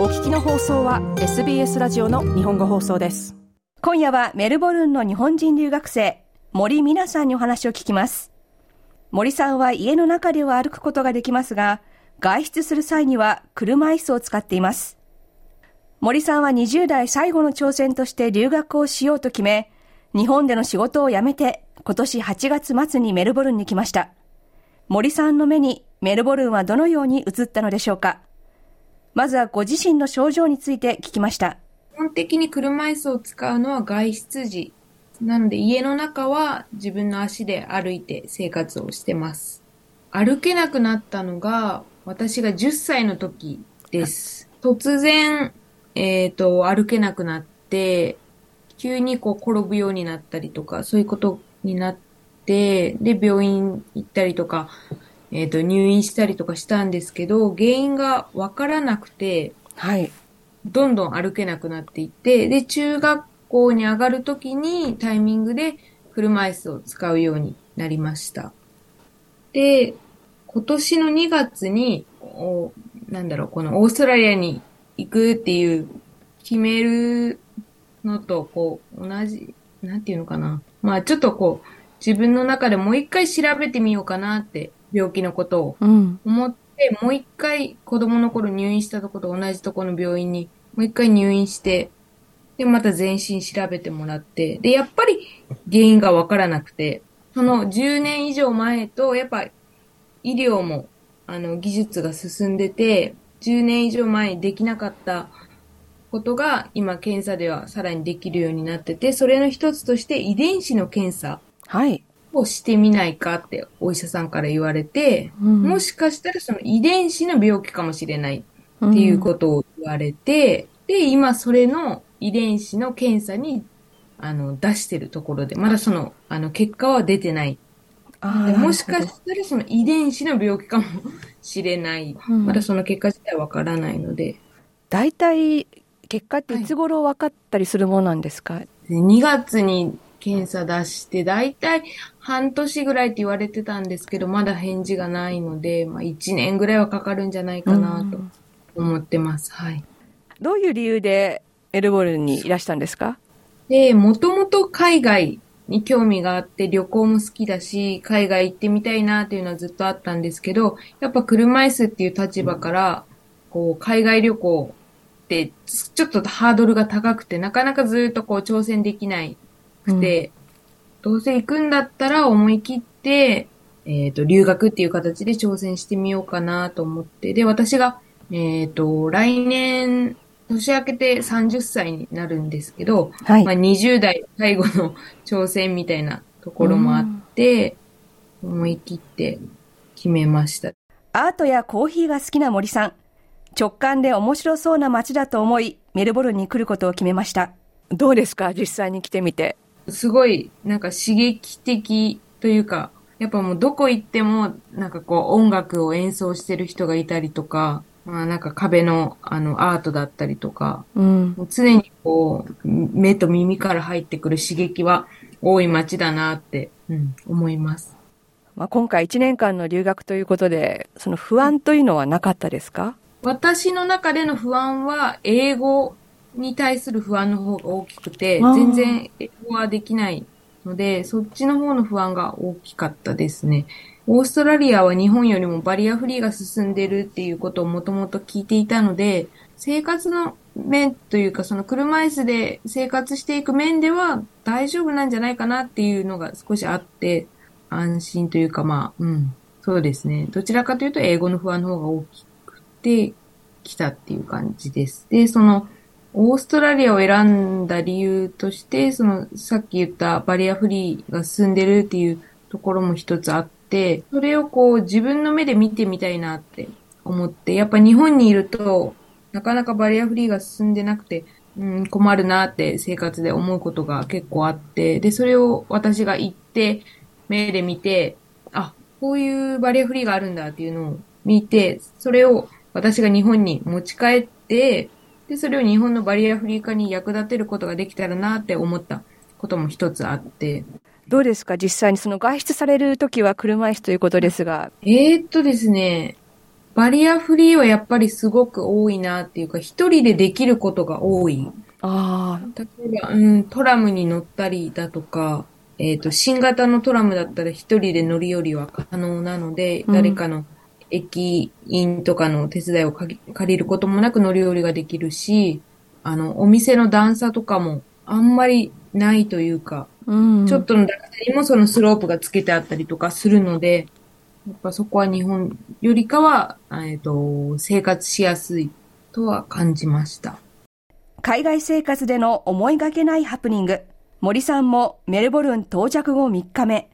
お聞きの放送は SBS ラジオの日本語放送です。今夜はメルボルンの日本人留学生森美奈さんにお話を聞きます。森さんは家の中では歩くことができますが外出する際には車椅子を使っています。森さんは20代最後の挑戦として留学をしようと決め日本での仕事を辞めて今年8月末にメルボルンに来ました。森さんの目にメルボルンはどのように映ったのでしょうか。まずはご自身の症状について聞きました。基本的に車椅子を使うのは外出時。なので家の中は自分の足で歩いて生活をしてます。歩けなくなったのが私が10歳の時です。突然、えっ、ー、と、歩けなくなって、急にこう転ぶようになったりとか、そういうことになって、で、病院行ったりとか、えっ、ー、と、入院したりとかしたんですけど、原因がわからなくて、はい。どんどん歩けなくなっていって、で、中学校に上がるときにタイミングで車椅子を使うようになりました。で、今年の2月に、おなんだろう、このオーストラリアに行くっていう決めるのと、こう、同じ、なんていうのかな。まあちょっとこう、自分の中でもう一回調べてみようかなって病気のことを思って、うん、もう一回子供の頃入院したとこと同じとこの病院にもう一回入院して、で、また全身調べてもらって、で、やっぱり原因がわからなくて、その10年以上前と、やっぱ医療も、あの、技術が進んでて、10年以上前にできなかったことが、今検査ではさらにできるようになってて、それの一つとして遺伝子の検査。はい。をしてみないかってお医者さんから言われて、うん、もしかしたらその遺伝子の病気かもしれないっていうことを言われて、うん、で、今それの遺伝子の検査にあの出してるところで、まだそのあの結果は出てない。もしかしたらその遺伝子の病気かもしれない。うん、まだその結果自体わからないので。大体結果っていつ頃分かったりするものなんですか、はい、?2 月に検査出して、だいたい半年ぐらいって言われてたんですけど、まだ返事がないので、まあ1年ぐらいはかかるんじゃないかなと思ってます。はい。どういう理由でエルボルンにいらしたんですか？で、もともと海外に興味があって旅行も好きだし、海外行ってみたいなっていうのはずっとあったんですけど、やっぱ車椅子っていう立場から、こう、海外旅行ってちょっとハードルが高くて、なかなかずっとこう挑戦できないくて、うん、どうせ行くんだったら思い切って、えっ、ー、と、留学っていう形で挑戦してみようかなと思って、で、私が、えっ、ー、と、来年、年明けて30歳になるんですけど、はい、まあ、20代最後の挑戦みたいなところもあって、思い切って決めました。アートやコーヒーが好きな森さん。直感で面白そうな街だと思い、メルボルンに来ることを決めました。どうですか？実際に来てみて。すごい、なんか刺激的というか、やっぱもうどこ行っても、なんかこう音楽を演奏してる人がいたりとか、まあなんか壁のあのアートだったりとか、うん、常にこう目と耳から入ってくる刺激は多い街だなって、うん、思います。まあ今回1年間の留学ということで、その不安というのはなかったですか？私の中での不安は英語に対する不安の方が大きくて、全然英語はできないので、そっちの方の不安が大きかったですね。オーストラリアは日本よりもバリアフリーが進んでるっていうことをもともと聞いていたので、生活の面というか、その車椅子で生活していく面では大丈夫なんじゃないかなっていうのが少しあって、安心というかまあ、うん、そうですね。どちらかというと英語の不安の方が大きくて来たっていう感じです。で、その、オーストラリアを選んだ理由として、その、さっき言ったバリアフリーが進んでるっていうところも一つあって、それをこう自分の目で見てみたいなって思って、やっぱ日本にいると、なかなかバリアフリーが進んでなくて、うん、困るなって生活で思うことが結構あって、で、それを私が行って、目で見て、あ、こういうバリアフリーがあるんだっていうのを見て、それを私が日本に持ち帰って、で、それを日本のバリアフリー化に役立てることができたらなって思ったことも一つあって。どうですか？実際にその外出されるときは車椅子ということですが。えー、っとですね、バリアフリーはやっぱりすごく多いなっていうか、一人でできることが多い。あ例えば、うん、トラムに乗ったりだとか、えっ、と、新型のトラムだったら一人で乗り降りは可能なので、うん誰かの駅員とかの手伝いを借りることもなく乗り降りができるし、あの、お店の段差とかもあんまりないというか、あ。うん。ちょっとの段差にもそのスロープがつけてあったりとかするので、やっぱそこは日本よりかは、えっ、と、生活しやすいとは感じました。海外生活での思いがけないハプニング。森さんもメルボルン到着後3日目、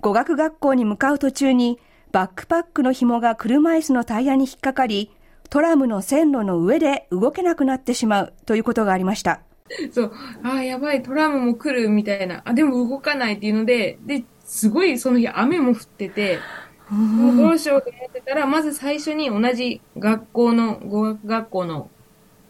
語学学校に向かう途中にバックパックの紐が車椅子のタイヤに引っかかり、トラムの線路の上で動けなくなってしまうということがありました。そう、ああ、やばい、トラムも来るみたいな、あ、でも動かないっていうので、で、すごいその日雨も降ってて、もうどうしようと思ってたら、まず最初に同じ学校の、語学学校の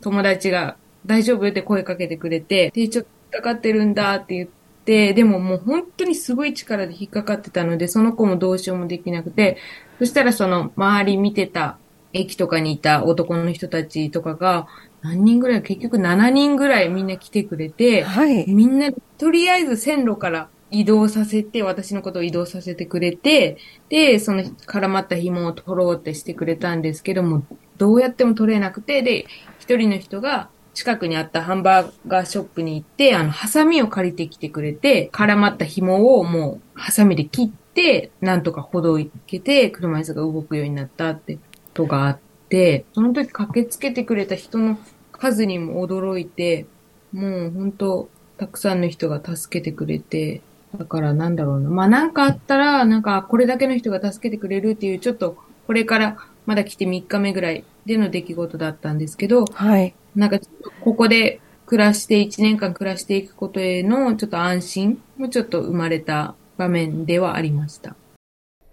友達が大丈夫？って声かけてくれて、で、ちょっとかかってるんだって言って、でももう本当にすごい力で引っかかってたので、その子もどうしようもできなくて、そしたらその周り見てた駅とかにいた男の人たちとかが、何人ぐらい、結局7人ぐらいみんな来てくれて、はい。みんな、とりあえず線路から移動させて、私のことを移動させてくれて、で、その絡まった紐を取ろうってしてくれたんですけども、どうやっても取れなくて、で、一人の人が近くにあったハンバーガーショップに行って、あの、ハサミを借りてきてくれて、絡まった紐をもう、ハサミで切って、なんとか歩道を行けて、車椅子が動くようになったってことがあって、その時駆けつけてくれた人の数にも驚いて、もう本当たくさんの人が助けてくれて、だからなんだろうな。まあなんかあったら、なんかこれだけの人が助けてくれるっていう、ちょっとこれからまだ来て3日目ぐらいでの出来事だったんですけど、はい。なんかここで暮らして1年間暮らしていくことへのちょっと安心もちょっと生まれた場面ではありました。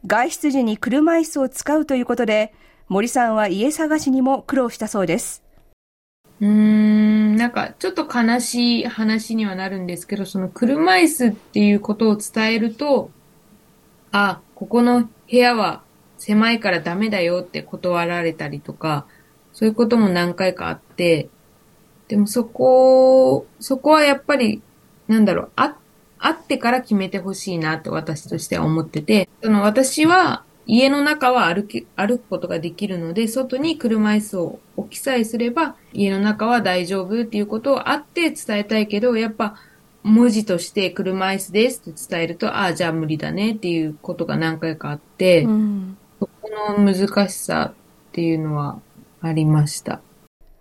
外出時に車椅子を使うということで、森さんは家探しにも苦労したそうです。うーん、なんかちょっと悲しい話にはなるんですけど、その車椅子っていうことを伝えると、あ、ここの部屋は狭いからダメだよって断られたりとか、そういうことも何回かあって、でもそこ、そこはやっぱり、なんだろう、あ、あってから決めてほしいなって私としては思ってて、その私は家の中は歩き、歩くことができるので、外に車椅子を置きさえすれば、家の中は大丈夫っていうことをあって伝えたいけど、やっぱ文字として車椅子ですって伝えると、ああ、じゃあ無理だねっていうことが何回かあって、うん。そこの難しさっていうのはありました。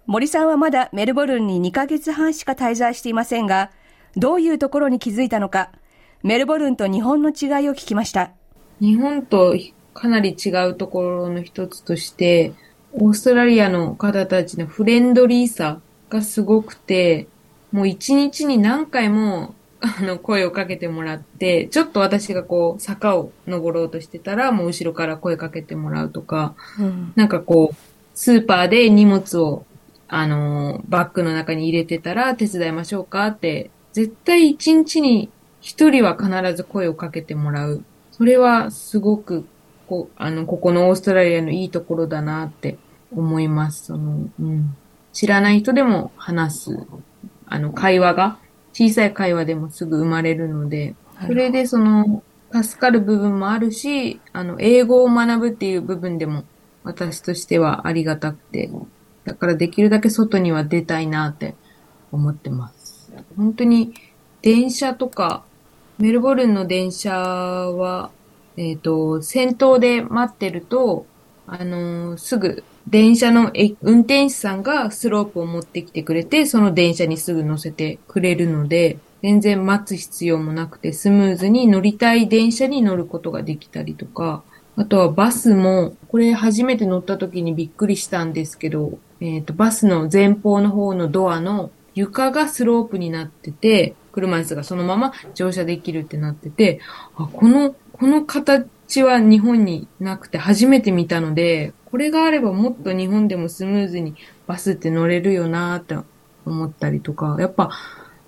森さんはまだメルボルンに2ヶ月半しか滞在していませんが、どういうところに気づいたのか、メルボルンと日本の違いを聞きました。日本とかなり違うところの一つとして、オーストラリアの方たちのフレンドリーさがすごくて、もう一日に何回も、あの、声をかけてもらって、ちょっと私がこう、坂を登ろうとしてたら、もう後ろから声かけてもらうとか、うん。なんかこう、スーパーで荷物を、あのー、バッグの中に入れてたら手伝いましょうかって、絶対一日に一人は必ず声をかけてもらう。それはすごく、こう、あの、ここのオーストラリアのいいところだなって思います。その、うん。知らない人でも話す、あの、会話が、小さい会話でもすぐ生まれるので、それでその、助かる部分もあるし、あの、英語を学ぶっていう部分でも、私としてはありがたくて、だからできるだけ外には出たいなって思ってます。本当に、電車とか、メルボルンの電車は、えっ、と、先頭で待ってると、あのーすぐ、電車の運転手さんがスロープを持ってきてくれて、その電車にすぐ乗せてくれるので、全然待つ必要もなくて、スムーズに乗りたい電車に乗ることができたりとか、あとはバスも、これ初めて乗った時にびっくりしたんですけど、えっ、と、バスの前方の方のドアの床がスロープになってて、車椅子がそのまま乗車できるってなってて、あ、この、この形は日本になくて初めて見たので、これがあればもっと日本でもスムーズにバスって乗れるよなって思ったりとか、やっぱ、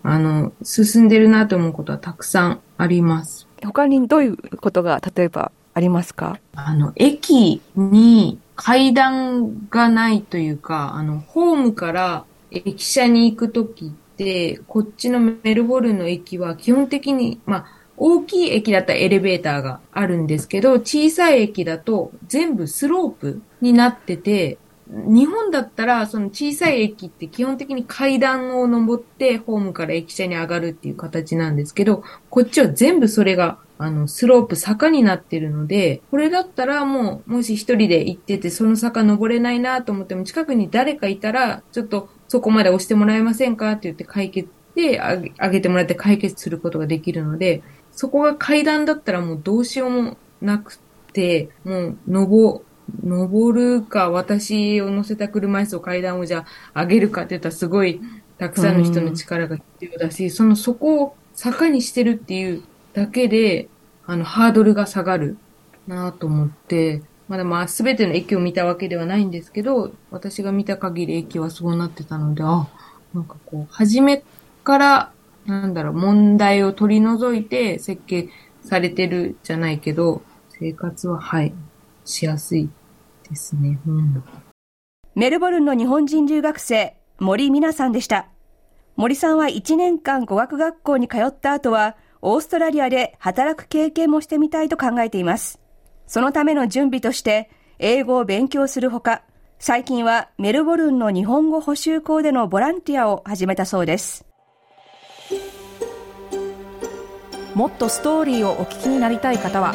あの、進んでるなと思うことはたくさんあります。他にどういうことが例えばありますか？あの、駅に階段がないというか、あの、ホームから駅舎に行くときって、こっちのメルボルンの駅は基本的に、まあ、大きい駅だったらエレベーターがあるんですけど、小さい駅だと全部スロープになってて、日本だったら、その小さい駅って基本的に階段を登ってホームから駅舎に上がるっていう形なんですけど、こっちは全部それが、あの、スロープ坂になってるので、これだったらもう、もし一人で行ってて、その坂登れないなと思っても、近くに誰かいたら、ちょっとそこまで押してもらえませんかって言って解決で、上げてもらって解決することができるので、そこが階段だったらもうどうしようもなくて、もう、登、登るか、私を乗せた車椅子を階段をじゃあ上げるかって言ったらすごいたくさんの人の力が必要だし、そのそこを坂にしてるっていうだけで、あの、ハードルが下がるなと思って、まだまあ全ての駅を見たわけではないんですけど、私が見た限り駅はそうなってたので、あ、なんかこう、初めから、なんだろう、問題を取り除いて設計されてるじゃないけど、生活は、はい、しやすいですね。うん、メルボルンの日本人留学生、森美奈さんでした。森さんは1年間語学学校に通った後は、オーストラリアで働く経験もしてみたいと考えています。そのための準備として、英語を勉強するほか、最近はメルボルンの日本語補習校でのボランティアを始めたそうです。もっとストーリーをお聞きになりたい方は